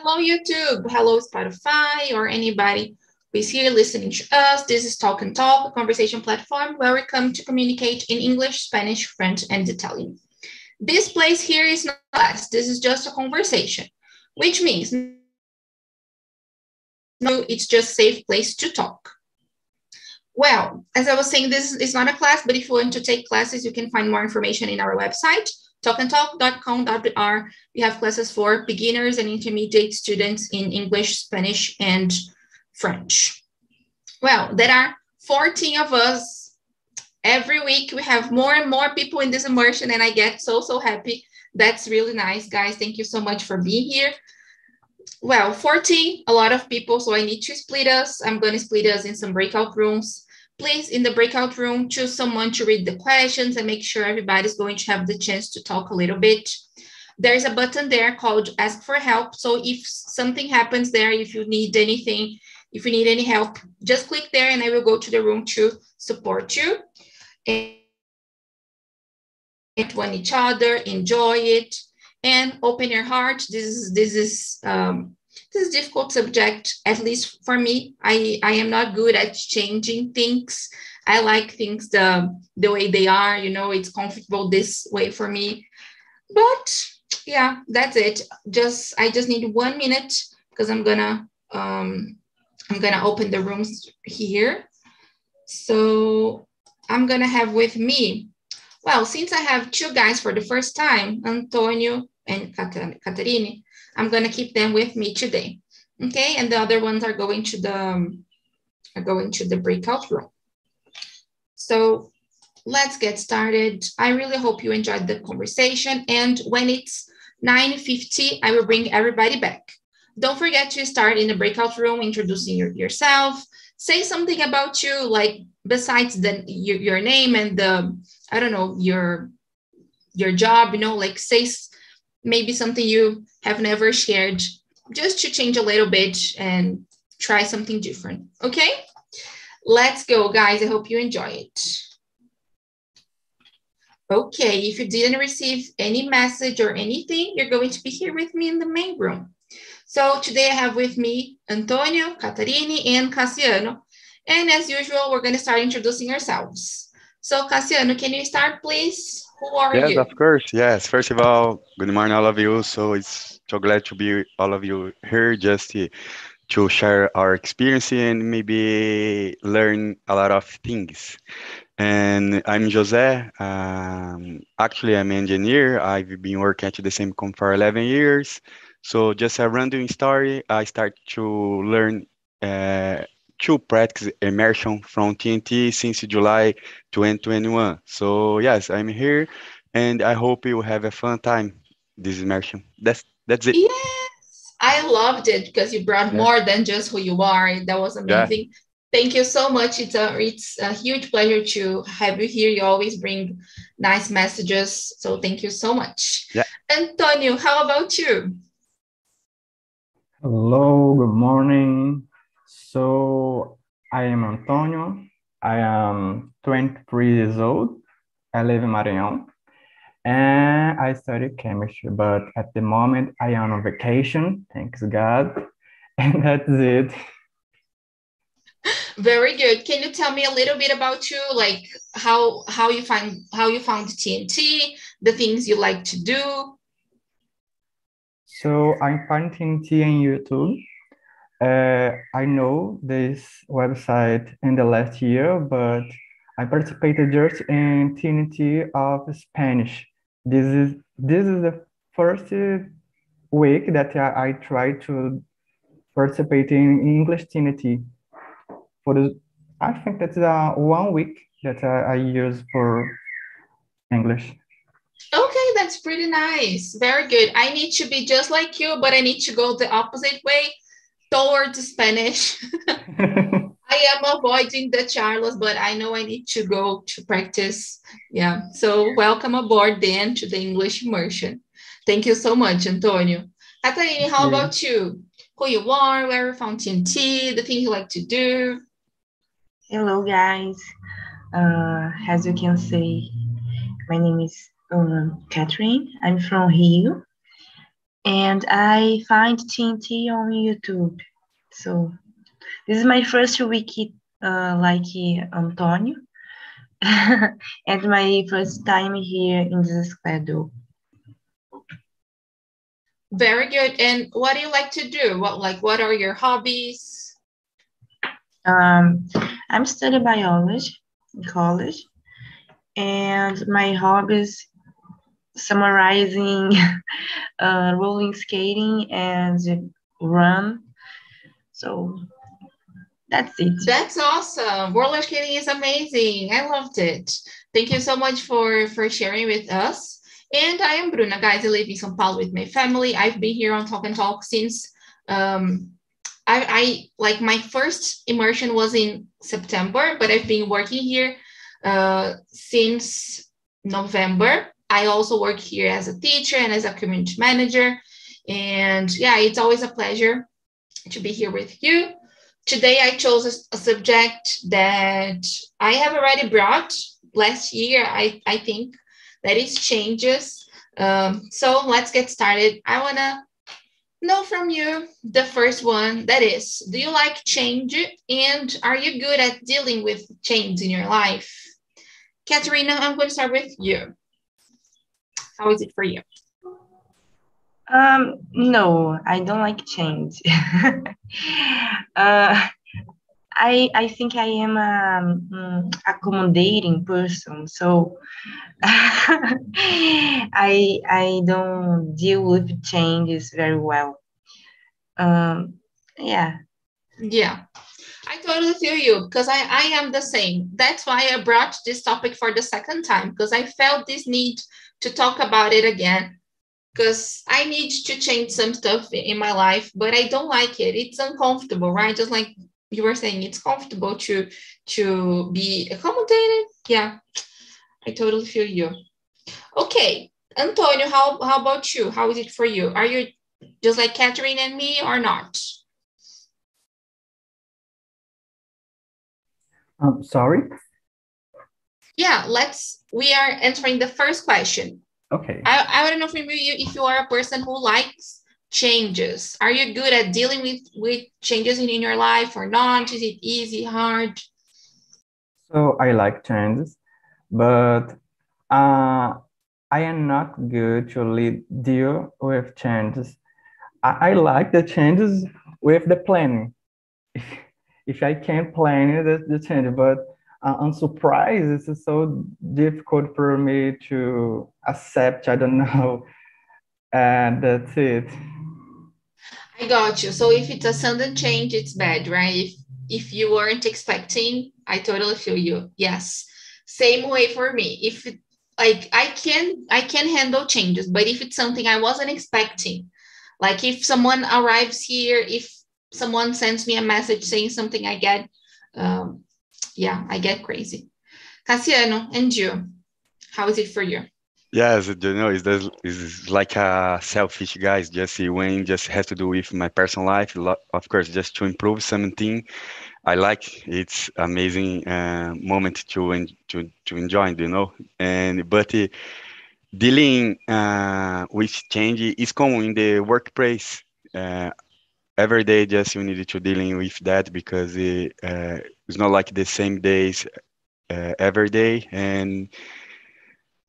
Hello, YouTube. Hello, Spotify, or anybody who is here listening to us. This is Talk and Talk, a conversation platform where we come to communicate in English, Spanish, French, and Italian. This place here is not class. This is just a conversation, which means no, it's just safe place to talk. Well, as I was saying, this is not a class, but if you want to take classes, you can find more information in our website, talkandtalk.com.br. We have classes for beginners and intermediate students in English, Spanish, and French. Well, there are 14 of us. Every week we have more and more people in this immersion, and I get so, so happy. That's really nice, guys. Thank you so much for being here. Well, 14, a lot of people, so I need to split us. I'm going to split us in some breakout rooms. Please, in the breakout room, choose someone to read the questions and make sure everybody's going to have the chance to talk a little bit. There's a button there called ask for help. So if something happens there, if you need anything, if you need any help, just click there and I will go to the room to support you. And one each other, enjoy it, and open your heart. This is this is um, this is difficult subject, at least for me. I, I am not good at changing things. I like things the, the way they are, you know, it's comfortable this way for me. But yeah, that's it. Just I just need one minute because I'm gonna um I'm gonna open the rooms here. So I'm gonna have with me, well, since I have two guys for the first time, Antonio and Caterine, I'm going to keep them with me today. Okay, and the other ones are going to the um, are going to the breakout room. So let's get started. I really hope you enjoyed the conversation. And when it's 9.50, I will bring everybody back. Don't forget to start in the breakout room, introducing your, yourself. Say something about you, like besides the your, your name and the, I don't know, your your job, you know, like say maybe something you have never shared just to change a little bit and try something different. Okay, let's go, guys. I hope you enjoy it. Okay, if you didn't receive any message or anything, you're going to be here with me in the main room. So today I have with me Antonio, Catarini, and Cassiano. And as usual, we're going to start introducing ourselves. So Cassiano, can you start, please? Who are yes, you? Yes, of course. Yes. First of all, good morning, all of you. So it's so glad to be all of you here just to, share our experience and maybe learn a lot of things. And I'm Jose. Um, actually, I'm an engineer. I've been working at the same company for 11 years. So just a random story, I start to learn uh, to practice immersion from TNT since July 2021. So yes, I'm here and I hope you have a fun time this immersion. That's that's it. Yes, I loved it because you brought yeah. more than just who you are. That was amazing. Yeah. Thank you so much. It's a it's a huge pleasure to have you here. You always bring nice messages. So thank you so much. Yeah. Antonio, how about you? Hello, good morning. So I am Antonio. I am 23 years old. I live in Maranhão. And I study chemistry, but at the moment I am on vacation, thanks God. And that's it. Very good. Can you tell me a little bit about you, like how how you find how you found TNT, the things you like to do? So I find TNT on YouTube uh, I know this website in the last year, but I participated just in TNT of Spanish. This is this is the first week that I, I try to participate in English TNT. For the, I think that's uh, one week that I, I use for English. Okay, that's pretty nice. Very good. I need to be just like you, but I need to go the opposite way towards Spanish. I am avoiding the Charles, but I know I need to go to practice. Yeah. So welcome aboard then to the English immersion. Thank you so much, Antonio. Catarina, how yeah. about you? Who you are, where you found TNT, the things you like to do? Hello, guys. Uh, as you can see, my name is um, Catherine. I'm from Rio. And I find TNT on YouTube. So this is my first week uh, like Antonio, and my first time here in this schedule. Very good. And what do you like to do? What like what are your hobbies? Um, I'm studying biology in college, and my hobbies summarizing uh, rolling skating and run. So that's it. That's awesome. Roller skating is amazing. I loved it. Thank you so much for for sharing with us. And I am Bruna, guys. I live in São Paulo with my family. I've been here on Talk and Talk since um, I, I like my first immersion was in September, but I've been working here uh, since November. I also work here as a teacher and as a community manager. And yeah, it's always a pleasure to be here with you. Today, I chose a, subject that I have already brought last year, I, I think, that is changes. Um, so let's get started. I want to know from you the first one that is, do you like change and are you good at dealing with change in your life? Katerina, I'm going to start with you. How is it for you? Um, no, I don't like change. uh, I I think I am a um, accommodating person, so I I don't deal with changes very well. Um, yeah. Yeah. I totally feel you because I, I am the same. That's why I brought this topic for the second time because I felt this need to talk about it again because I need to change some stuff in my life, but I don't like it. It's uncomfortable, right? Just like you were saying, it's comfortable to to be accommodated. Yeah, I totally feel you. Okay, Antonio, how how about you? How is it for you? Are you just like Catherine and me or not? I'm sorry. Yeah, let's. We are answering the first question. Okay. I, I want to know from you if you are a person who likes changes. Are you good at dealing with with changes in, in your life or not? Is it easy, hard? So I like changes, but uh, I am not good to lead, deal with changes. I, I like the changes with the planning. If, if I can plan it, the, the change, but uh, I'm surprised it's so difficult for me to accept. I don't know, and that's it. I got you. So if it's a sudden change, it's bad, right? If if you weren't expecting, I totally feel you. Yes. Same way for me. If it, like I can I can handle changes, but if it's something I wasn't expecting, like if someone arrives here, if someone sends me a message saying something, I get um, yeah, I get crazy. Cassiano, and you, how is it for you? Yes, you know, it's, it's like a selfish guys. Just when just has to do with my personal life. Of course, just to improve something. I like it's amazing uh, moment to to to enjoy. You know, and but uh, dealing uh, with change is common in the workplace. Every day, just you need to dealing with that because it, uh, it's not like the same days uh, every day. And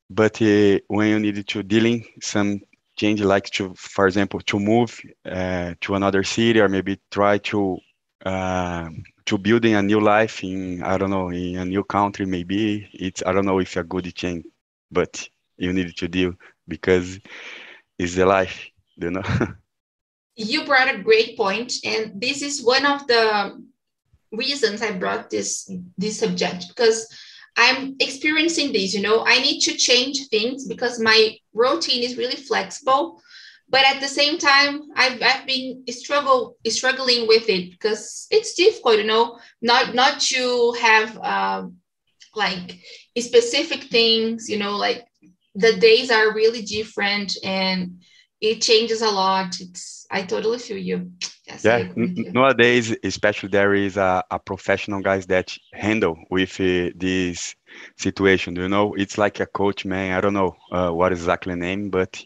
but uh, when you need to dealing some change like to for example to move uh, to another city or maybe try to uh, to building a new life in i don't know in a new country maybe it's i don't know if a good change but you need to deal because it's the life you know you brought a great point and this is one of the reasons i brought this this subject because I'm experiencing this, you know, I need to change things because my routine is really flexible. But at the same time, I've, I've been struggle struggling with it because it's difficult, you know, not not to have um, like specific things, you know, like the days are really different and it changes a lot. It's I totally feel you. Yes, yeah, nowadays, especially there is a, a professional guys that handle with uh, this situation. You know, it's like a coach, man. I don't know uh, what exactly name, but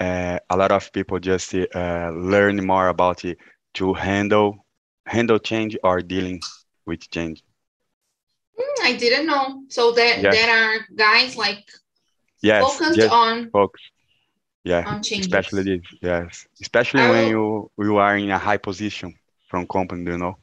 uh, a lot of people just uh, learn more about it to handle handle change or dealing with change. Mm, I didn't know. So there Yes. there are guys like Yes, focused just on focus. Yeah, on changes. especially this. Yes, especially I when will- you you are in a high position from company, you know.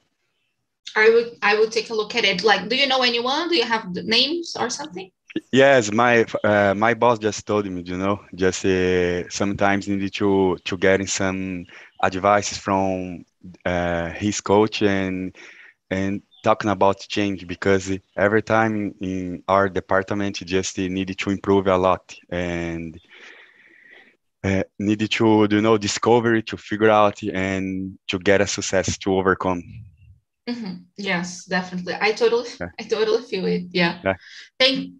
I would I would take a look at it. Like, do you know anyone? Do you have names or something? Yes, my uh, my boss just told me, you know, just uh, sometimes needed to to getting some advice from uh, his coach and and talking about change because every time in our department just needed to improve a lot and uh, needed to you know discover to figure out and to get a success to overcome. Mhm. Yes, definitely. I totally, Yeah. I totally feel it. Yeah. Yeah. Thank,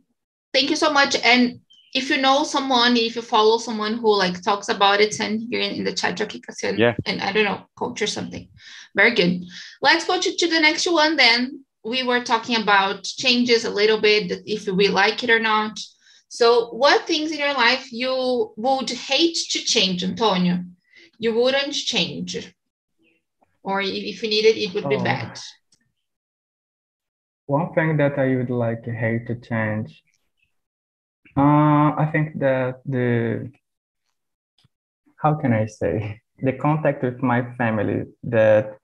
thank you so much. And if you know someone, if you follow someone who like talks about it, send here in, in the chat, Cassian, Yeah. and I don't know, coach or something. Very good. Let's go to, to the next one. Then we were talking about changes a little bit, if we like it or not. So, what things in your life you would hate to change, Antonio? You wouldn't change, or if you needed, it would be Oh. bad. One thing that I would like to hate to change, uh, I think that the, how can I say, the contact with my family that,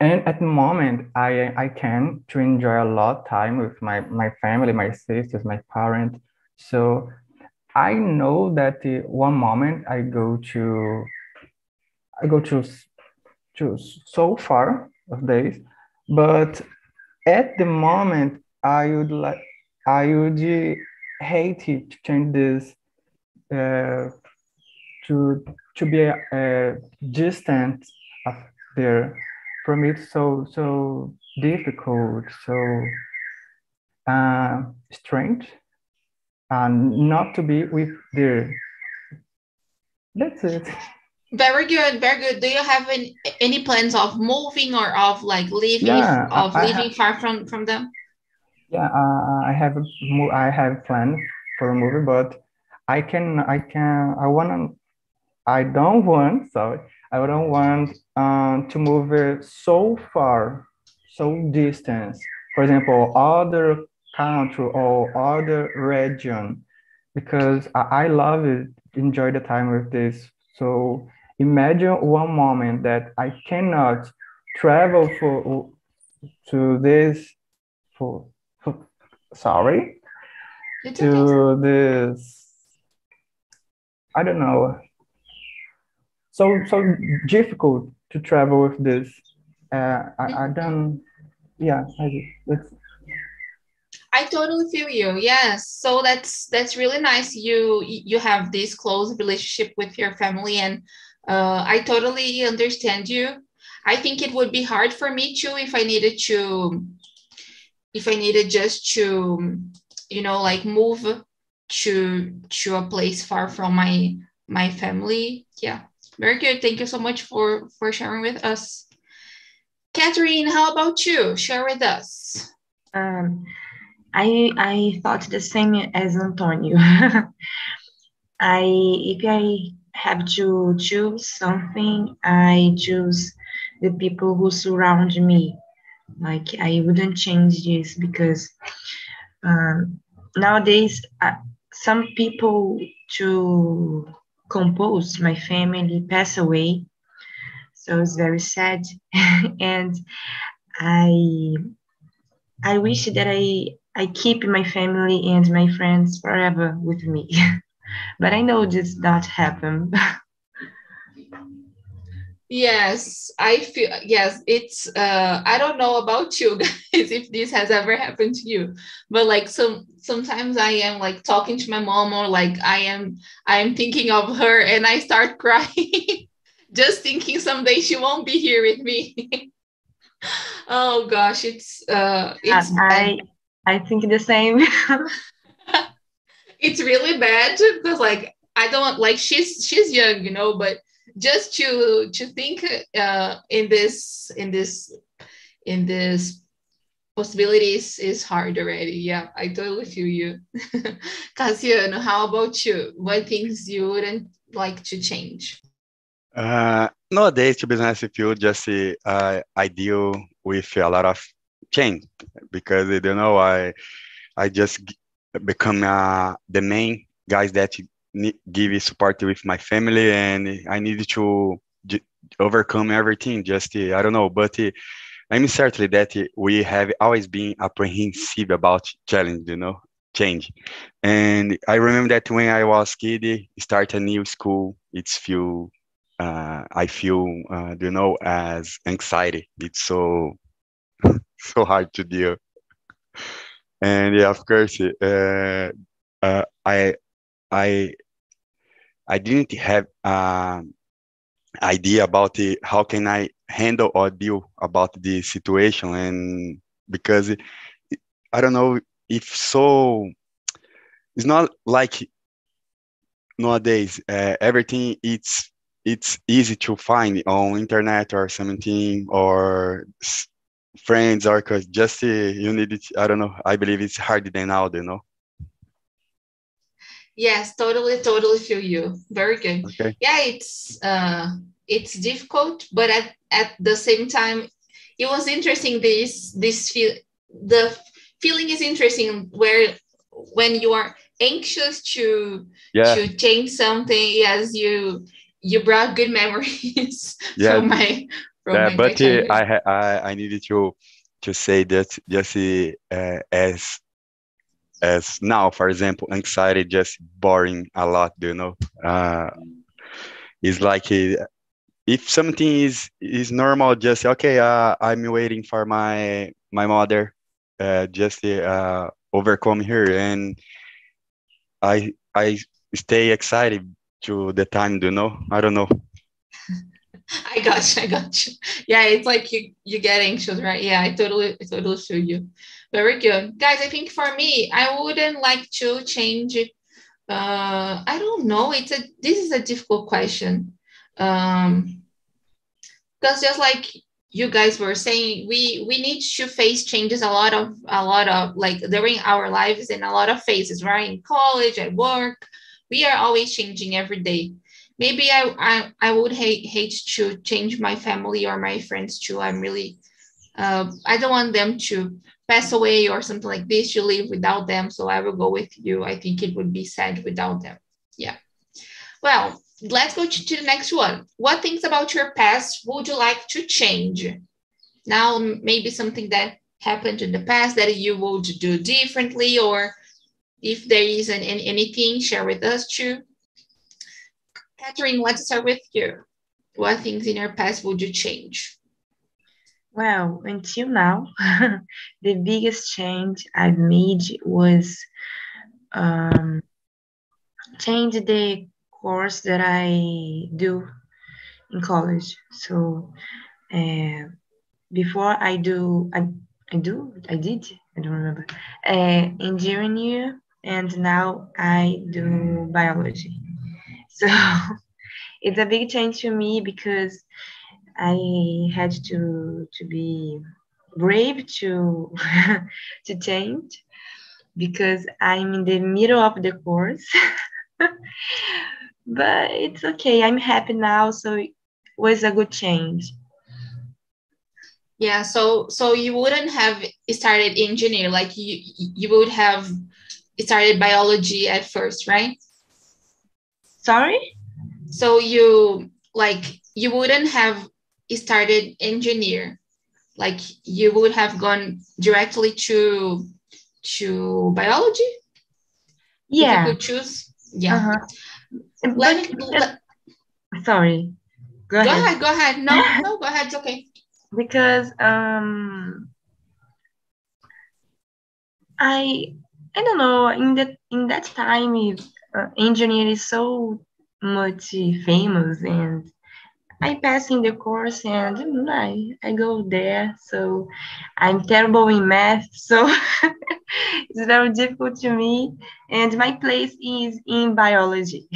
and at the moment I I can to enjoy a lot time with my my family, my sisters, my parents. So I know that the one moment I go to, I go to to so far of days, but at the moment i would like i would hate to change this uh, to to be uh, distant of there. From it so so difficult so uh, strange and not to be with there that's it Very good, very good. Do you have any, any plans of moving or of like leaving Yeah, I- of I living far from from them? Yeah, uh, I have I have planned for a movie, but I can I can I wanna I don't want sorry I don't want um to move so far, so distance. For example, other country or other region, because I, I love it, enjoy the time with this. So imagine one moment that I cannot travel for to this for, for sorry to this i don't know. So so difficult to travel with this. Uh i, I don't yeah I, that's I totally feel you. Yes. So that's that's really nice. You you have this close relationship with your family, and uh, I totally understand you. I think it would be hard for me too if I needed to, if I needed just to, you know, like move to to a place far from my my family. Yeah, very good. Thank you so much for for sharing with us. Catherine, how about you? Share with us. Um, I I thought the same as Antonio. I if I have to choose something, I choose the people who surround me. Like I wouldn't change this because um, nowadays uh, some people to compose my family pass away, so it's very sad, and I I wish that I I keep my family and my friends forever with me. but I know this not happen. Yes, I feel yes, it's uh I don't know about you guys if this has ever happened to you, but like some sometimes I am like talking to my mom or like I am I am thinking of her and I start crying just thinking someday she won't be here with me. oh gosh, it's uh it's I I think the same. it's really bad because like I don't like she's she's young, you know, but just to to think uh in this in this in this possibilities is hard already. Yeah, I totally feel you. Cassiano, how about you? What things you wouldn't like to change? Uh, nowadays, to be honest with you, just uh, I deal with a lot of change because you know I I just become uh, the main guys that give support with my family, and I need to overcome everything. Just I don't know, but I'm certainly that we have always been apprehensive about challenge, you know, change. And I remember that when I was kid, start a new school, it's feel, uh, I feel, uh, you know, as anxiety. It's so, so hard to deal. And yeah, of course, uh, uh, I, I, I didn't have um, idea about the, how can I handle or deal about the situation and because I don't know if so it's not like nowadays uh, everything it's it's easy to find on internet or something or friends or cause just uh, you need it i don't know i believe it's harder than now you know yes totally totally feel you very good okay. yeah it's uh it's difficult but at, at the same time it was interesting this this feel the feeling is interesting where when you are anxious to yeah. to change something yes you you brought good memories yeah. from my yeah, but uh, I, I i needed to to say that just uh, as as now for example anxiety just boring a lot you know? Uh it's like uh, if something is is normal just okay uh, i'm waiting for my my mother uh, just uh, overcome her. And i i stay excited to the time you know? I don't know i got you i got you. Yeah it's like you you get anxious right? Yeah i totally I totally feel you. Very good. Guys i think for me i wouldn't like to change uh i don't know. It's a this is a difficult question. Um because just like you guys were saying we we need to face changes a lot of a lot of like during our lives in a lot of phases right? In college at work we are always changing every day maybe i i, I would hate hate to change my family or my friends too i'm really uh, i don't want them to pass away or something like this to live without them so i will go with you i think it would be sad without them yeah well let's go to, to the next one. What things about your past would you like to change? Now, maybe something that happened in the past that you would do differently, or if there isn't anything, share with us too. Catherine, let's start with you. What things in your past would you change? Well, until now, the biggest change I've made was um, change the course that I do in college. So uh, before I do, I, I do, I did, I don't remember, uh, engineering, and now I do biology. So it's a big change to me because I had to to be brave to to change because I'm in the middle of the course. but it's okay. I'm happy now, so it was a good change. Yeah, so so you wouldn't have started engineer like you you would have started biology at first, right? Sorry? So you like you wouldn't have started engineer. Like you would have gone directly to to biology? Yeah if you could choose? Yeah. Uh-huh. Let, let, sorry. Go, go ahead. ahead. go ahead. No no go ahead. It's okay. Because um i i don't know. In that in that time uh, engineering is so much famous and I pass in the course and I, I go there. So I'm terrible in math. So it's very difficult to me. And my place is in biology.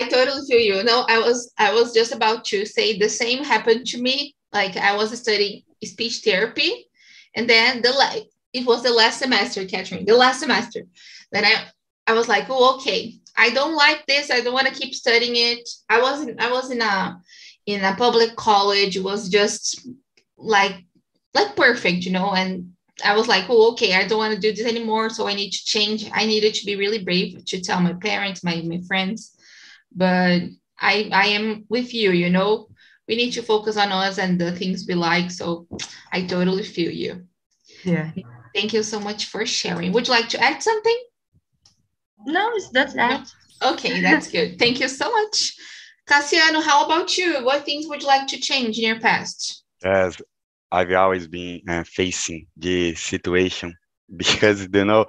I totally feel you. No, I was I was just about to say the same happened to me. Like I was studying speech therapy, and then the it was the last semester, Catherine, the last semester. Then I I was like, oh, okay, I don't like this. I don't want to keep studying it. I wasn't, I was in uh, a in a public college. It was just like like perfect, you know. And I was like, oh, okay, I don't want to do this anymore. So I need to change. I needed to be really brave to tell my parents, my my friends. But I I am with you, you know. We need to focus on us and the things we like. So I totally feel you. Yeah. Thank you so much for sharing. Would you like to add something? No, it's that's that. Okay, that's good. Thank you so much. Cassiano, how about you? What things would you like to change in your past? Yes, I've always been uh, facing the situation because you know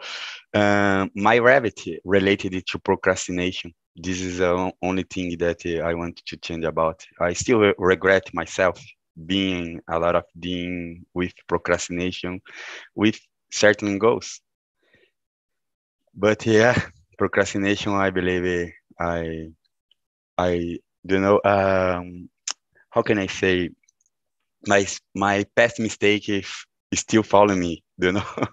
uh, my rabbit related to procrastination. This is the only thing that uh, I want to change about. I still regret myself being a lot of dealing with procrastination with certain goals. But yeah, procrastination, I believe I, I don't know, um, how can I say, my, my past mistake is, still following me, do you know?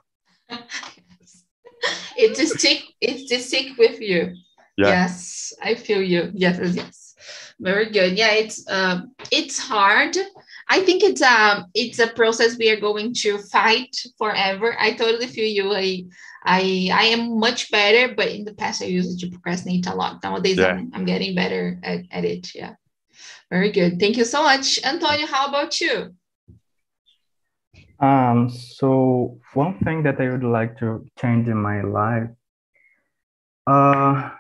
it's just stick, it's a stick with you. Yeah. Yes, I feel you. Yes, yes. Very good. Yeah, it's um, it's hard I think it's a um, it's a process we are going to fight forever. I totally feel you. I I I am much better, but in the past I used to procrastinate a lot. Nowadays yeah. I'm, I'm getting better at, at it. Yeah. Very good. Thank you so much. Antonio, how about you? Um, so one thing that I would like to change in my life, uh,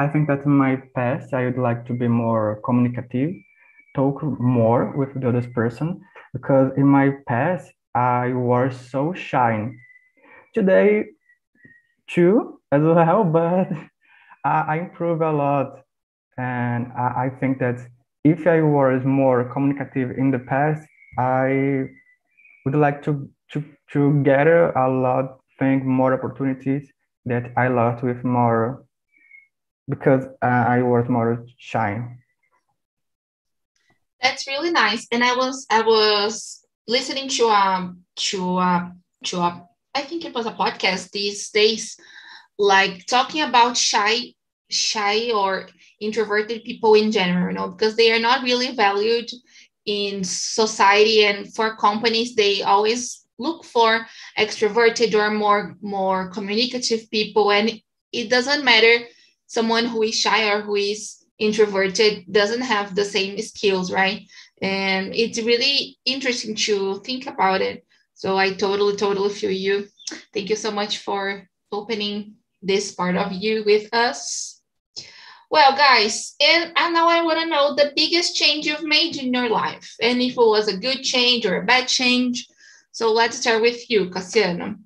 I think that in my past I would like to be more communicative talk more with the other person because in my past I was so shy. Today, too, as well, but I, improve a lot. And I, I think that if I was more communicative in the past, I would like to, to, to gather a lot, think more opportunities that I lost with more because uh, I was more shy. That's really nice. And I was I was listening to um to uh to a I think it was a podcast these days, like talking about shy shy or introverted people in general, you know, because they are not really valued in society and for companies they always look for extroverted or more more communicative people and it doesn't matter someone who is shy or who is introverted doesn't have the same skills, right? And it's really interesting to think about it. So I totally, totally feel you. Thank you so much for opening this part of you with us. Well, guys, and, and now I want to know the biggest change you've made in your life, and if it was a good change or a bad change. So let's start with you, Cassiano.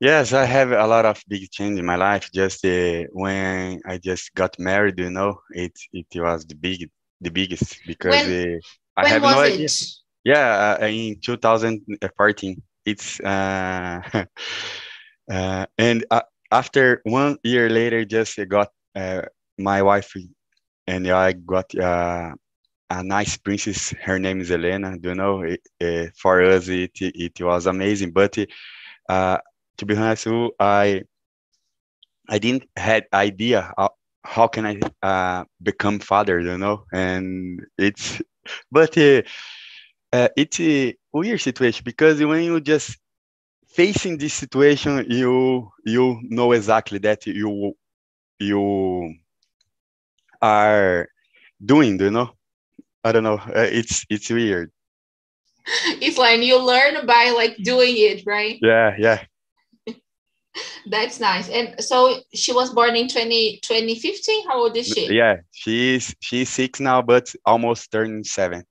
Yes, I have a lot of big change in my life. Just uh, when I just got married, you know, it it was the big the biggest because when, uh, I have no idea. It? Yeah, uh, in 2014. It's uh, uh, and uh, after one year later, just got uh, my wife and I got uh, a nice princess. Her name is Elena. Do you know? It, uh, for us, it it was amazing, but. Uh, to be honest, I I didn't had idea how, how can I uh, become father, you know, and it's but uh, uh, it's a weird situation because when you just facing this situation, you you know exactly that you you are doing, you know. I don't know. Uh, it's it's weird. It's like you learn by like doing it, right? Yeah, yeah. That's nice. And so she was born in 20, 2015. How old is she? Yeah, she's she's six now, but almost turning seven.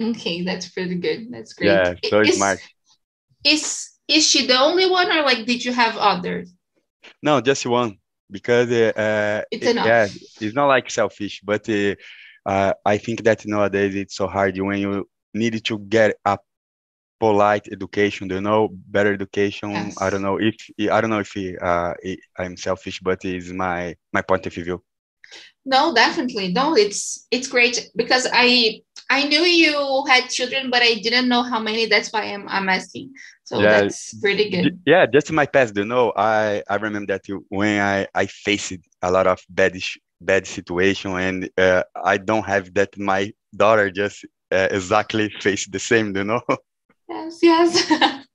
Okay, that's pretty good. That's great. Yeah, so is, smart. Is is she the only one, or like did you have others? No, just one because uh, it's enough. yeah, it's not like selfish, but uh, uh, I think that nowadays it's so hard when you need to get up polite education do you know better education yes. i don't know if i don't know if uh, i'm selfish but it's my my point of view no definitely no it's it's great because i I knew you had children, but I didn't know how many. That's why I'm, I'm asking. So Yeah. that's pretty good. Yeah, just my past, you know, I I remember that you- when I I faced a lot of bad bad situation, and uh, I don't have that. My daughter just uh, exactly faced the same, you know. Yes, yes.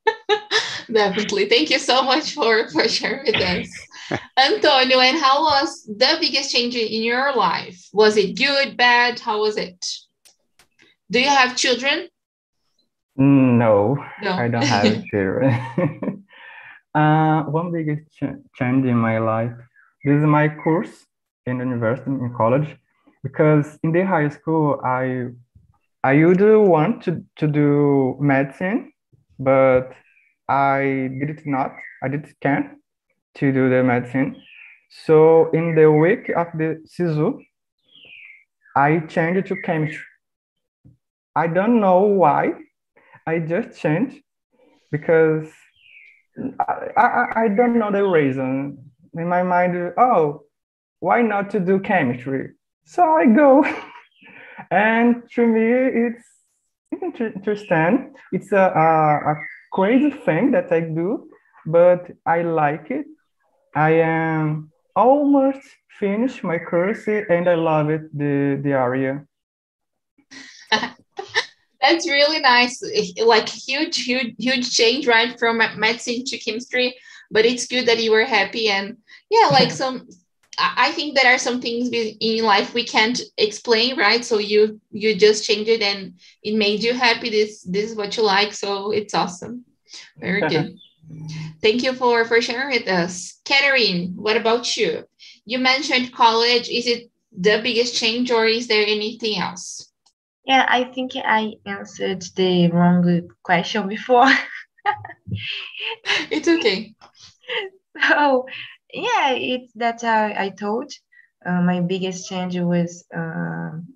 Definitely. Thank you so much for, for sharing with us. Antonio, and how was the biggest change in your life? Was it good, bad? How was it? Do you have children? No, No. I don't have children. uh, one biggest ch- change in my life. This is my course in university in college because in the high school I I usually want to, to do medicine, but I did not. I did can to do the medicine. So in the week of the SISU, I changed to chemistry. I don't know why. I just changed because I, I, I don't know the reason. In my mind, oh, why not to do chemistry? So I go. and to me, it's inter- interesting. It's a, a, a crazy thing that I do, but I like it. I am almost finished my course and I love it, the, the area. That's really nice. Like huge, huge, huge change, right? From medicine to chemistry. But it's good that you were happy. And yeah, like some I I think there are some things in life we can't explain, right? So you you just change it and it made you happy. This this is what you like. So it's awesome. Very good. Thank you for for sharing with us. Catherine, what about you? You mentioned college. Is it the biggest change or is there anything else? Yeah, I think I answered the wrong question before. It's okay. So yeah, it's that I, I told. Uh, my biggest change was um,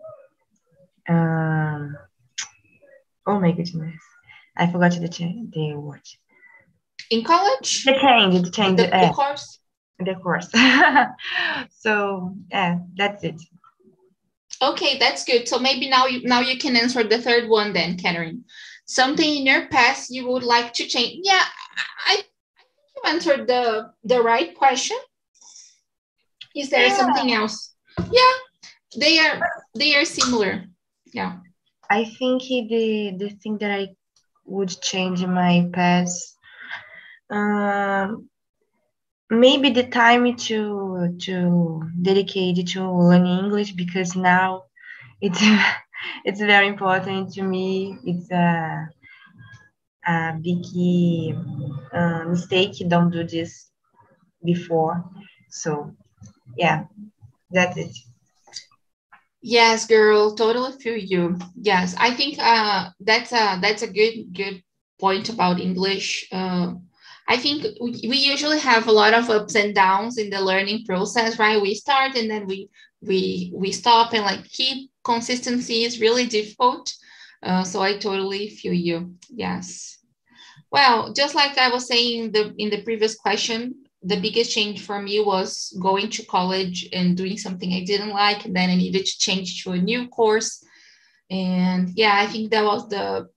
um, oh my goodness, I forgot the change the word. In college? The change, the change, The, the uh, course? the course. so yeah, that's it. Okay, that's good. So maybe now you now you can answer the third one then, Catherine. Something in your past you would like to change. Yeah, I, you answered the the right question. Is there Yeah. something else? Yeah, they are they are similar. Yeah. I think the the thing that I would change in my past, um, maybe the time to to dedicate to learning English because now it's it's very important to me. It's a a big uh, mistake. Don't do this before. So yeah, that's it. Yes, girl, totally feel you. Yes, I think uh that's a that's a good good point about English. Uh, I think we, we usually have a lot of ups and downs in the learning process, right? We start and then we we we stop and like keep consistency is really difficult. Uh, so I totally feel you. Yes. Well, just like I was saying the in the previous question, the biggest change for me was going to college and doing something I didn't like, and then I needed to change to a new course. And yeah, I think that was the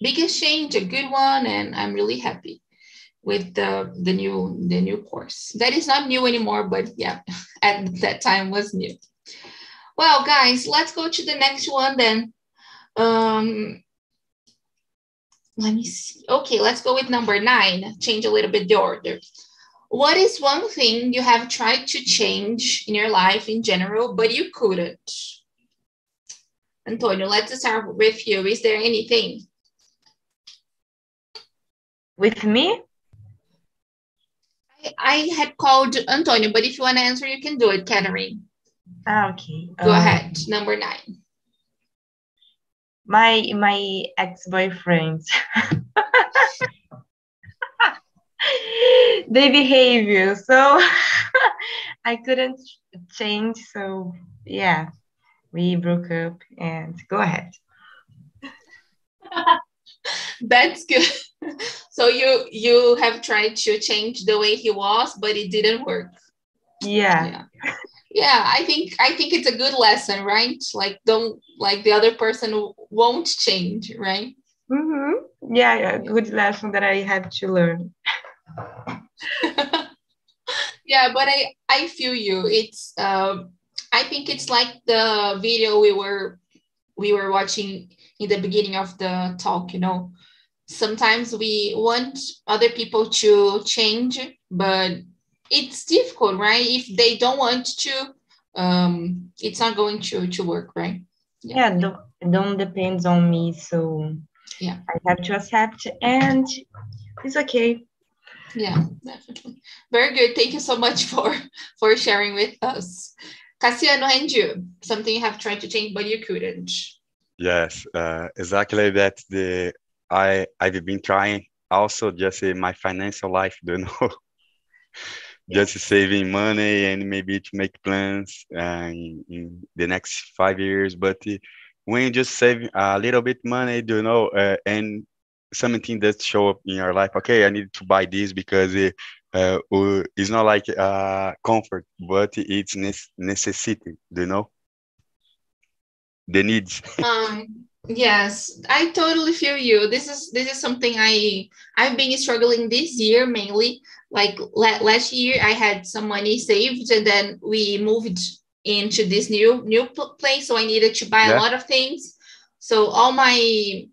biggest change, a good one, and I'm really happy with the the new the new course. That is not new anymore, but yeah, at that time was new. Well, guys, let's go to the next one then. Um, let me see. Okay, let's go with number nine. Change a little bit the order. What is one thing you have tried to change in your life in general, but you couldn't? Antonio, let's start with you. Is there anything? With me, I, I had called Antonio, but if you want to answer, you can do it, Catherine. ah, okay. Go um, ahead. Number nine. My my ex-boyfriends they behavior so i couldn't change so yeah we broke up and go ahead That's good. so you you have tried to change the way he was, but it didn't work. yeah Yeah. Yeah i think i think it's a good lesson right? Like don't like the other person won't change right? Mm-hmm. yeah yeah good lesson that i had to learn. Yeah but i i feel you. It's um i think it's like the video we were we were watching in the beginning of the talk you know? Sometimes we want other people to change but it's difficult, right? If they don't want to, um, it's not going to to work, right? Yeah, yeah don't, don't depends on me, so yeah, I have to accept, and it's okay. Yeah, definitely. Very good. Thank you so much for for sharing with us. Cassiano and you, something you have tried to change but you couldn't. Yes, uh, exactly that. The I I've been trying also just in my financial life. Do you know? Just saving money and maybe to make plans uh, in, in, the next five years. But uh, when you just save a little bit money, do you know, uh, and something that show up in your life, okay, I need to buy this because it, uh, uh, it's not like uh, comfort, but it's necessity, do you know? The needs. um, yes, I totally feel you. This is this is something I I've been struggling this year mainly like last year i had some money saved and then we moved into this new new place so i needed to buy yeah. a lot of things so all my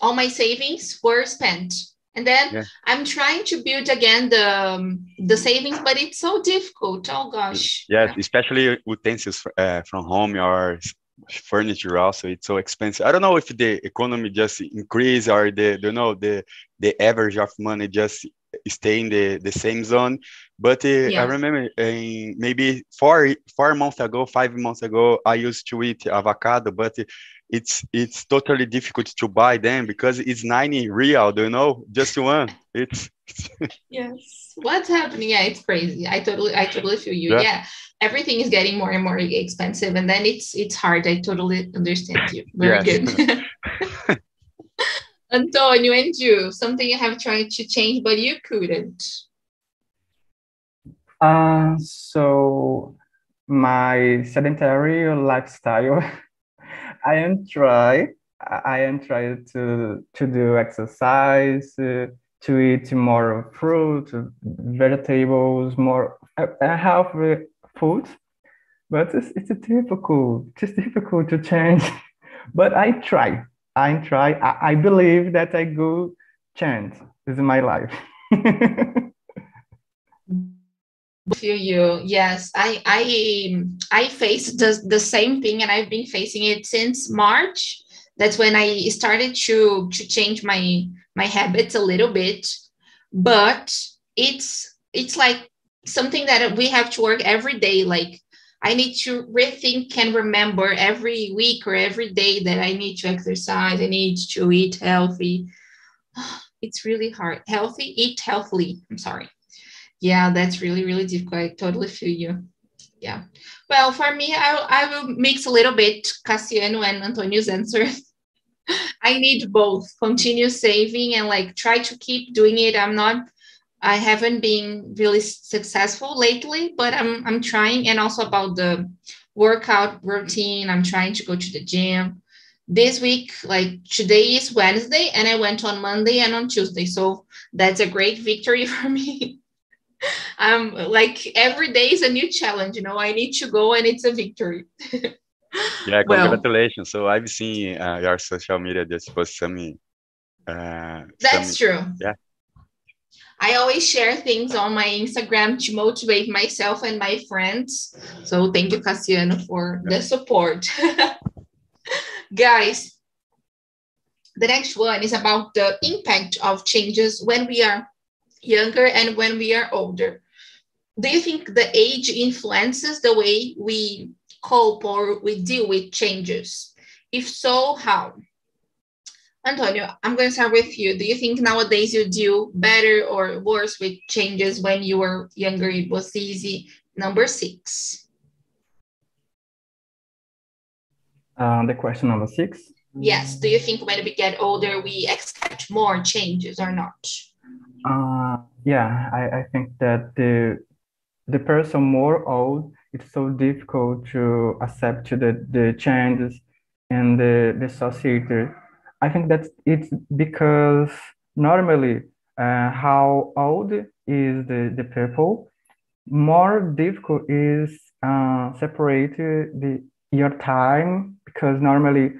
all my savings were spent and then yeah. i'm trying to build again the um, the savings but it's so difficult oh gosh yeah. especially utensils uh, from home or furniture also it's so expensive i don't know if the economy just increase or the you know the the average of money just stay in the, the same zone. But uh, yeah. I remember in maybe four four months ago, five months ago, I used to eat avocado, but it's it's totally difficult to buy them because it's 90 real, do you know? Just one. It's yes. What's happening? Yeah, it's crazy. I totally I totally feel you. Yeah. yeah. Everything is getting more and more expensive, and then it's it's hard. I totally understand you. Very yes. good. Antonio and you, something you have tried to change but you couldn't. Uh, so my sedentary lifestyle, I am try, I am trying to to do exercise, uh, to eat more fruit, vegetables, more uh, healthy food, but it's it's difficult. It's difficult to change, but I try. I try. I, I believe that I go change. This is my life. feel you yes i i i face the, the same thing and i've been facing it since march that's when i started to to change my my habits a little bit but it's it's like something that we have to work every day like I need to rethink and remember every week or every day that I need to exercise, I need to eat healthy. It's really hard. Healthy, eat healthily. I'm sorry. Yeah, that's really, really difficult. I totally feel you. Yeah. Well, for me, I, I will mix a little bit Cassiano and Antonio's answer. I need both continue saving and like try to keep doing it. I'm not I haven't been really successful lately, but I'm I'm trying. And also about the workout routine, I'm trying to go to the gym. This week, like today is Wednesday, and I went on Monday and on Tuesday. So that's a great victory for me. I'm like every day is a new challenge. You know, I need to go, and it's a victory. yeah, congratulations. Well, so I've seen uh, your social media just post some. Uh, that's some, true. Yeah I always share things on my Instagram to motivate myself and my friends. So thank you, Cassiano, for the support. Guys, the next one is about the impact of changes when we are younger and when we are older. Do you think the age influences the way we cope or we deal with changes? If so, how? Antonio, I'm going to start with you. Do you think nowadays you deal better or worse with changes when you were younger? It was easy. Number six. Uh, the question number six. Yes. Do you think when we get older, we expect more changes or not? Uh, yeah, I, I think that the the person more old it's so difficult to accept the, the changes in the, the society. I think that it's because normally uh, how old is the, the people, more difficult is uh, separate the your time because normally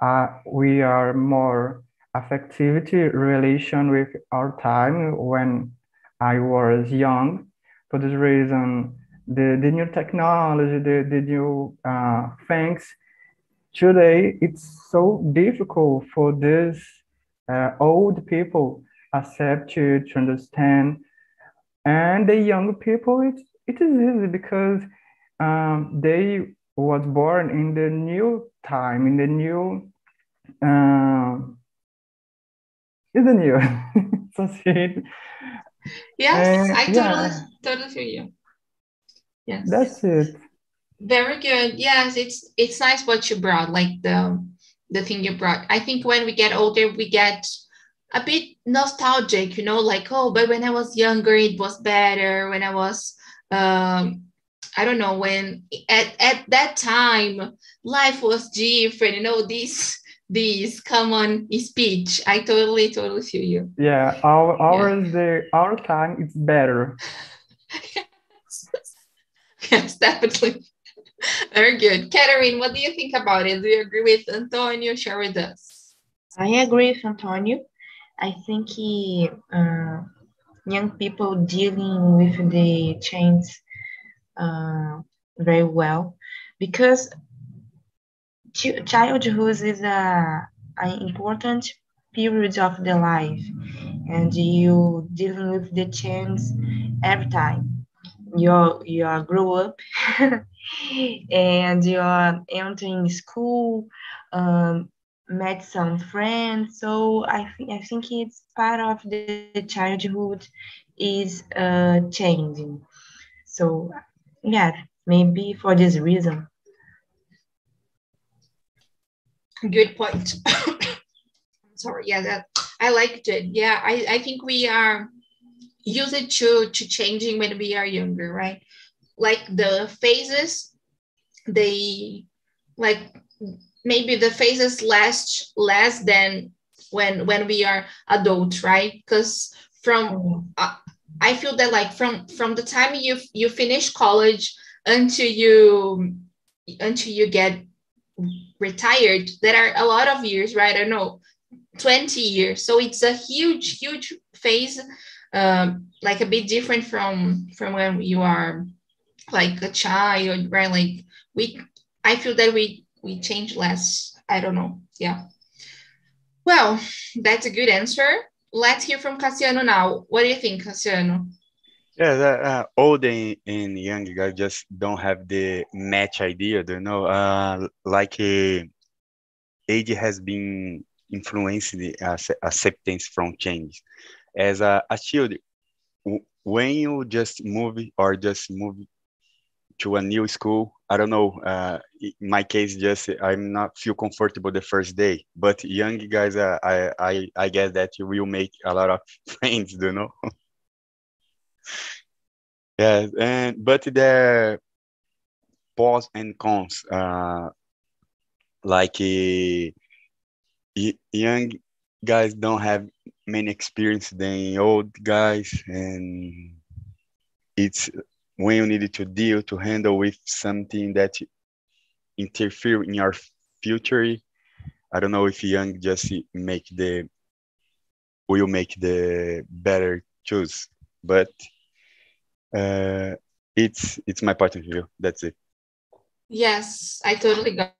uh, we are more affectivity relation with our time when I was young. For this reason, the, the new technology, the, the new uh, things, today it's so difficult for these uh, old people accept to, to understand. And the young people, it, it is easy because um, they was born in the new time, in the new, uh, in the new society. Yes, And I totally, yeah. totally feel you. Yes. That's it. Very good. Yes, it's it's nice what you brought, like the the thing you brought. I think when we get older, we get a bit nostalgic, you know, like oh, but when I was younger, it was better. When I was, um, I don't know, when at at that time, life was different. You know, this this common speech. I totally totally feel you. Yeah, our ours the our time it's better. yes, definitely. Very good. Catherine, what do you think about it? Do you agree with Antonio? Share with us. I agree with Antonio. I think he, uh, young people dealing with the change uh, very well because ch- childhood is a an important period of the life, and you dealing with the change every time. You you are grow up, and you are entering school. Um, met some friends. So I think I think it's part of the childhood is uh, changing. So yeah, maybe for this reason. Good point. Sorry, yeah, that I liked it. Yeah, I, I think we are used to to changing when we are younger, right? Like the phases, they like maybe the phases last less than when when we are adult right? Because from uh, i feel that like from from the time you you finish college until you until you get retired there are a lot of years right? I don't know 20 years. So it's a huge huge phase um, like a bit different from from when you are like a child right like we i feel that we we change less. I don't know. Yeah. Well, that's a good answer. Let's hear from Cassiano now. What do you think, Cassiano? Yeah, the, uh, old and, and young guys just don't have the match idea, you know. Uh, like uh, age has been influencing the acceptance from change. As a, a child, when you just move or just move to a new school, I don't know. Uh, in my case, just I'm not feel comfortable the first day. But young guys, uh, I I I guess that you will make a lot of friends, you know. yeah, and but the pros and cons, uh, like uh, young guys don't have many experience than old guys, and it's when you need to deal to handle with something that interfere in your future. I don't know if young just make the will make the better choose but uh, it's it's my point of view that's it. Yes i totally got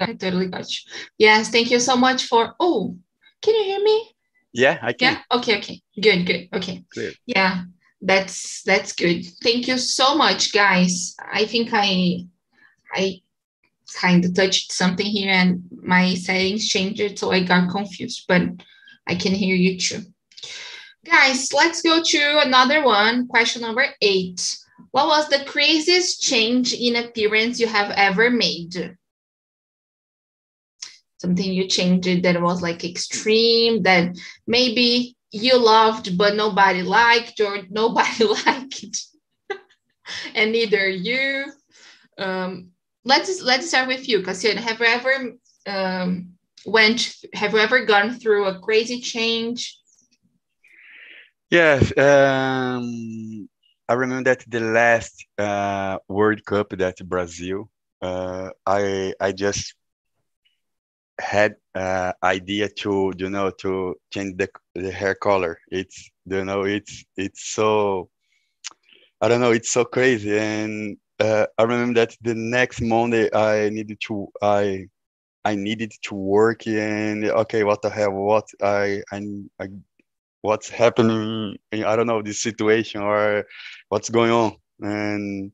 i totally got you. Yes thank you so much for oh can you hear me yeah i can. Yeah? Okay okay. Good good. Okay. Clear. yeah that's that's good. Thank you so much guys. I think i i kind of touched something here and my settings changed so i got confused but i can hear you too. Guys let's go to another one question number eight. What was the craziest change in appearance you have ever made something you changed that was like extreme that maybe you loved but nobody liked or nobody liked and neither you um, let's let's start with you, Cassiano. Have you ever um, went? Have you ever gone through a crazy change? Yes, um, I remember that the last uh, World Cup that Brazil, uh, I I just had uh, idea to you know to change the, the hair color. It's you know it's it's so I don't know it's so crazy. And uh, I remember that the next Monday I needed to I I needed to work and okay what the hell what I I, I what's happening? I don't know this situation or what's going on? And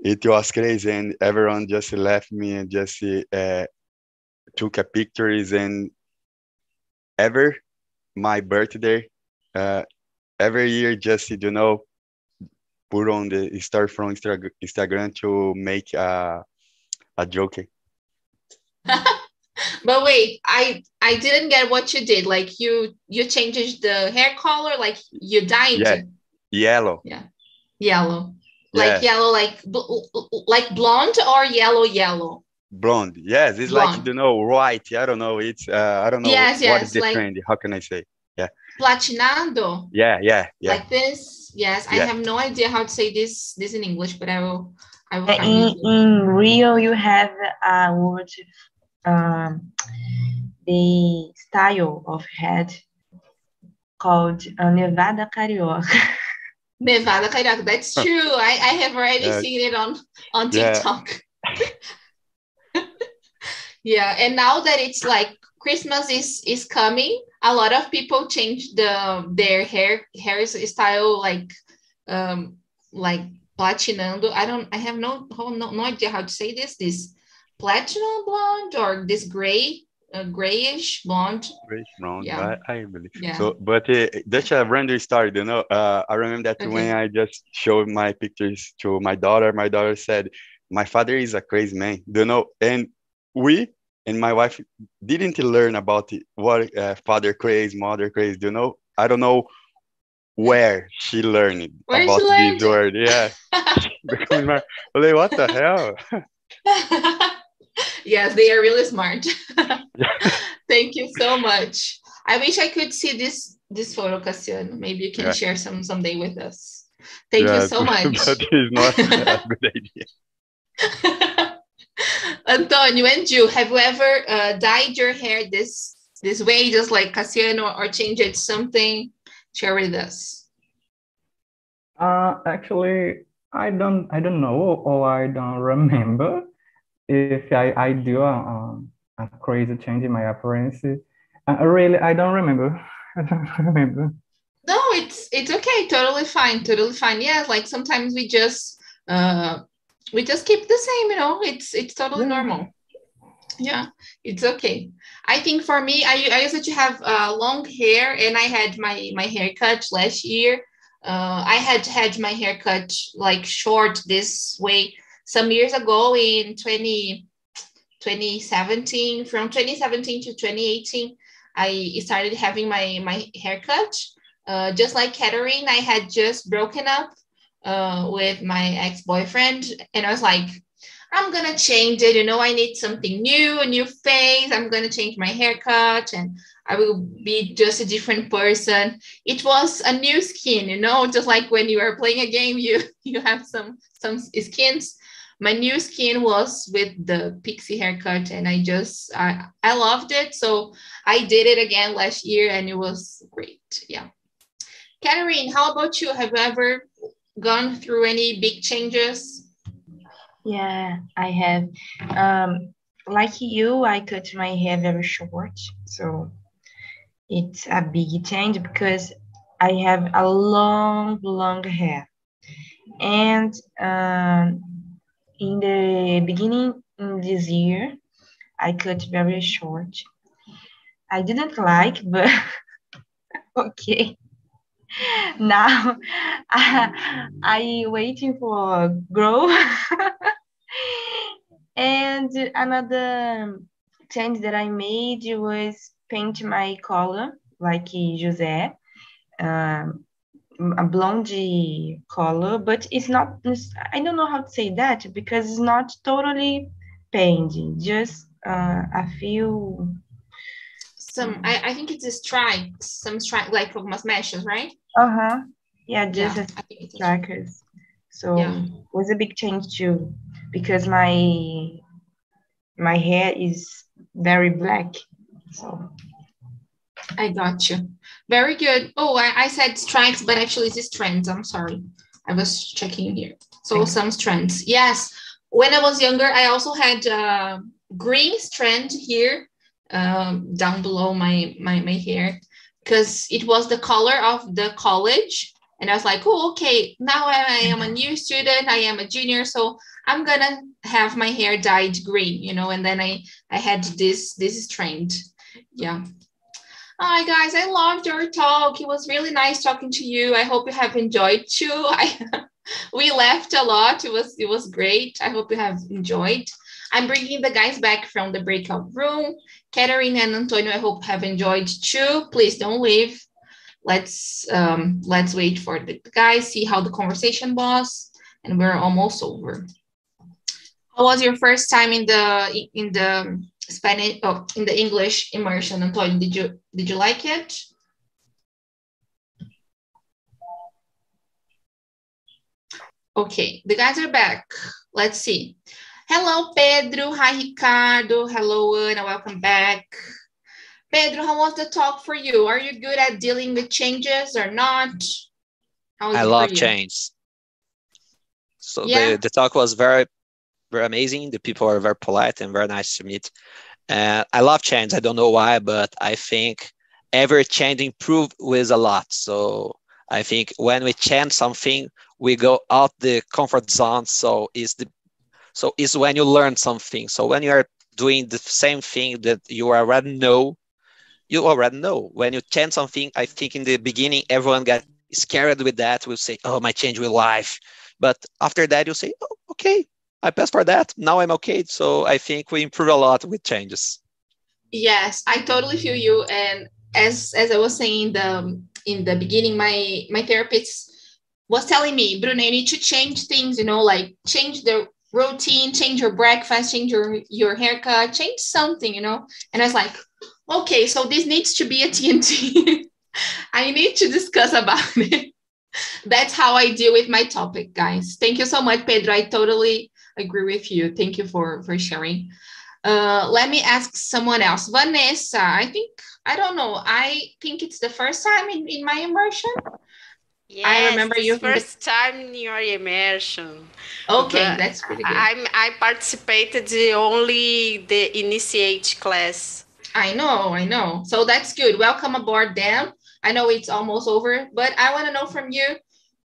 it was crazy. And everyone just left me and just uh, took a pictures and ever my birthday uh, every year just you know put on the start from instagram to make a, a joke. But wait i i didn't get what you did. Like you you changed the hair color like you dyed yeah. Yellow. Yeah. Yellow. Like yeah. yellow like like blonde or yellow yellow blonde. Yes, it's blonde. like you know white. I don't know. It's uh, I don't know yes, what yes, is the like trend. How can I say? Yeah. Platinado. Yeah, yeah, yeah. Like this. Yes, yeah. I have no idea how to say this this in English, but I will. I will. In, in Rio, you have a word, um, the style of head called uh, Nevada Carioca. Nevada Carioca. That's true. I, I have already uh, seen it on on TikTok. Yeah. Yeah and now that it's like christmas is is coming a lot of people change the their hair hairstyle like um like platinando i don't i have no no, no idea how to say this this platinum blonde or this gray uh, grayish blonde. Grayish blonde. Yeah. I, I believe. Yeah. So, but uh, that's a random story, you know. Uh, I remember that okay. when I just showed my pictures to my daughter, my daughter said, "My father is a crazy man," you know. And we and my wife didn't learn about it, what uh, father craze, mother craze. You know, I don't know where she learned where about she learned? this word. Yeah, like, what the hell? yes, they are really smart. Thank you so much. I wish I could see this this photo, Cassiano. Maybe you can yeah. share some someday with us. Thank yeah, you so much. That is not a good idea. Antonio and you, have you ever uh, dyed your hair this this way, just like Cassiano, or changed it something? Share with us. Uh, actually, I don't I don't know or I don't remember if I, I do a, a crazy change in my appearance. Uh, really, I don't remember. I don't remember. No, it's it's okay. Totally fine. Totally fine. Yeah, like sometimes we just uh we just keep the same you know? It's it's totally yeah. normal. Yeah it's okay. I think for me i, I used to have uh, long hair and i had my my haircut last year. Uh, i had had my haircut like short this way some years ago in 20 2017 from 2017 to 2018 i started having my my haircut uh, just like Catherine, I had just broken up uh, with my ex-boyfriend. And i was like i'm gonna change it. You know i need something new a new face. I'm gonna change my haircut and i will be just a different person. It was a new skin you know just like when you are playing a game you you have some some skins. My new skin was with the pixie haircut and i just i i loved it. So i did it again last year and it was great. Yeah. Catherine, how about you? Have you ever gone through any big changes? Yeah, I have. Um, like you, I cut my hair very short. So it's a big change because I have a long, long hair. And um, in the beginning in this year, I cut very short. I didn't like, but okay. now I, I waiting for grow and another change that I made was paint my color like Jose um, a blondie color, but it's not. I don't know how to say that because it's not totally painted. Just uh, a few. Some I, I think it's a strikes, some strike like from meshes, right? Uh huh. Yeah, just Yeah, a I think a- strikers. So Yeah. it was a big change too, because my my hair is very black. So I got you. Very good. Oh, I, I said strikes, but actually it's strands. I'm sorry. I was checking here. So Okay. some strands. Yes. When I was younger, I also had uh, green strand here um, down below my, my, my hair because it was the color of the college. And I was like, oh, okay, now I, am a new student. I am a junior. So I'm to have my hair dyed green, you know, and then I, I had this, this strand. Yeah. Hi guys, I loved your talk. It was really nice talking to you. I hope you have enjoyed too. I we laughed a lot. It was it was great. I hope you have enjoyed. I'm bringing the guys back from the breakout room. Catherine and Antonio, I hope have enjoyed too. Please don't leave. Let's um, let's wait for the guys, see how the conversation was, and we're almost over. How was your first time in the in the Spanish oh, in the English immersion, Antonio? Did you did you like it? Okay, the guys are back. Let's see. Hello, Pedro. Hi, Ricardo. Hello, Ana. Welcome back. Pedro, how was the talk for you? Are you good at dealing with changes or not? How I love change. So Yeah. the, the talk was very, very amazing. The people are very polite and very nice to meet. And I love change. I don't know why, but I think every change improve with a lot. So I think when we change something, we go out the comfort zone. So is the so it's when you learn something. So when you are doing the same thing that you already know, you already know. When you change something, I think in the beginning everyone got scared with that. Will say, "Oh, my change will life," but after that you say, "Oh, okay, I passed for that. Now I'm okay." So I think we improve a lot with changes. Yes, I totally feel you. And as as I was saying in the in the beginning, my my therapist was telling me, Bruno, you need to change things. You know, like change the routine, change your breakfast, change your your haircut, change something. You know. And I was like, okay, so this needs to be a TNT. I need to discuss about it. That's how I deal with my topic, guys. Thank you so much, Pedro. I totally agree with you. Thank you for for sharing. Uh, let me ask someone else. Vanessa, I think, I don't know. I think it's the first time in, in my immersion. Yes, remember it's you from the- first time in your immersion. Okay, But that's pretty good. I'm I participated only the initiate class. I know, I know. So that's good. Welcome aboard, Dan. I know it's almost over, but I want to know from you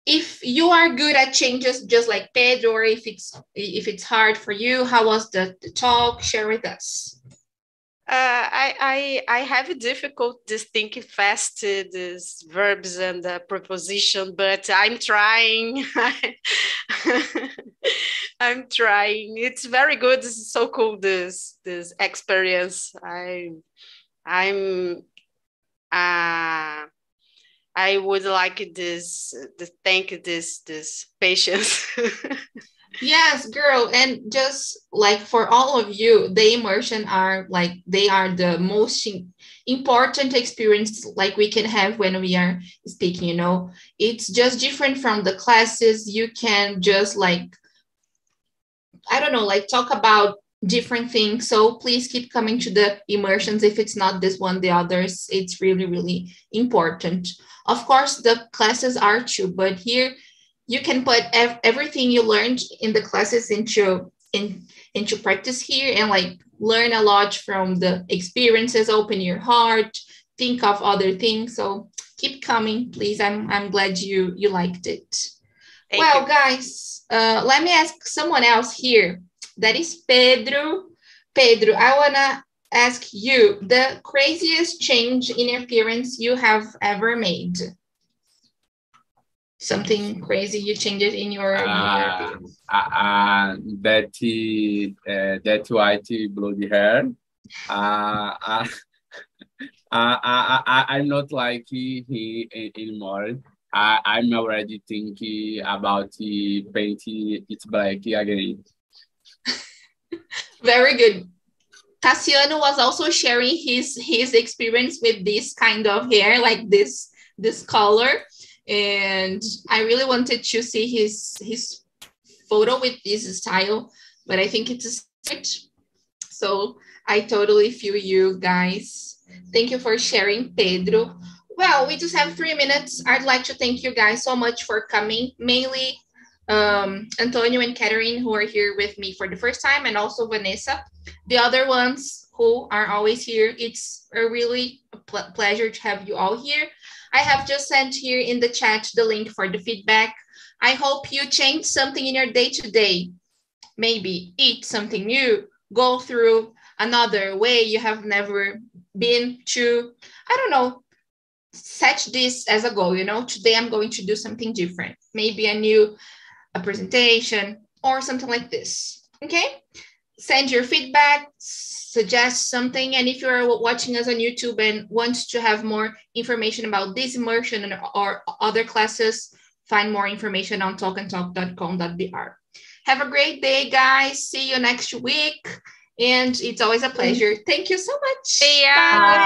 if you are good at changes, just like Pedro, or if it's if it's hard for you. How was the, the talk? Share with us. Uh, I, I I have difficult think fast these verbs and the preposition, but I'm trying. I'm trying. It's very good. This is so cool. This this experience. I I'm uh, I would like this to thank this this patience. Yes, girl, and just like for all of you, the immersion are like they are the most important experience like we can have when we are speaking, you know. It's just different from the classes. You can just like I don't know, like talk about different things. So please keep coming to the immersions if it's not this one, the others. It's really, really important. Of course, the classes are too, but here you can put ev- everything you learned in the classes into in into practice here and like learn a lot from the experiences open your heart think of other things. So keep coming please. I'm i'm glad you you liked it. Thank well you. guys uh, let me ask someone else here. That is pedro. Pedro i want to ask you the craziest change in appearance you have ever made something crazy you changed in your, in your uh, uh, that uh, that white bloody hair. Uh, uh, uh, uh, uh, I'm not like he, he anymore. I, I'm already thinking about the painting it's black again. Very good. Cassiano was also sharing his his experience with this kind of hair, like this this color, and I really wanted to see his his photo with this style, but I think it's a switch. So I totally feel you guys. Thank you for sharing, Pedro. Well, we just have three minutes. I'd like to thank you guys so much for coming, mainly um, Antonio and Catherine, who are here with me for the first time, and also Vanessa. The other ones who are always here, it's a really pl- pleasure to have you all here. I have just sent here in the chat the link for the feedback. I hope you change something in your day to day. Maybe eat something new, go through another way you have never been to. I don't know, set this as a goal. You know, today I'm going to do something different. Maybe a new a presentation, or something like this. Okay? Send your feedback, suggest something. And if you're watching us on YouTube and want to have more information about this immersion or other classes, find more information on talkandtalk.com.br. Have a great day, guys. See you next week. And it's always a pleasure. Thank you so much. Yeah. Bye.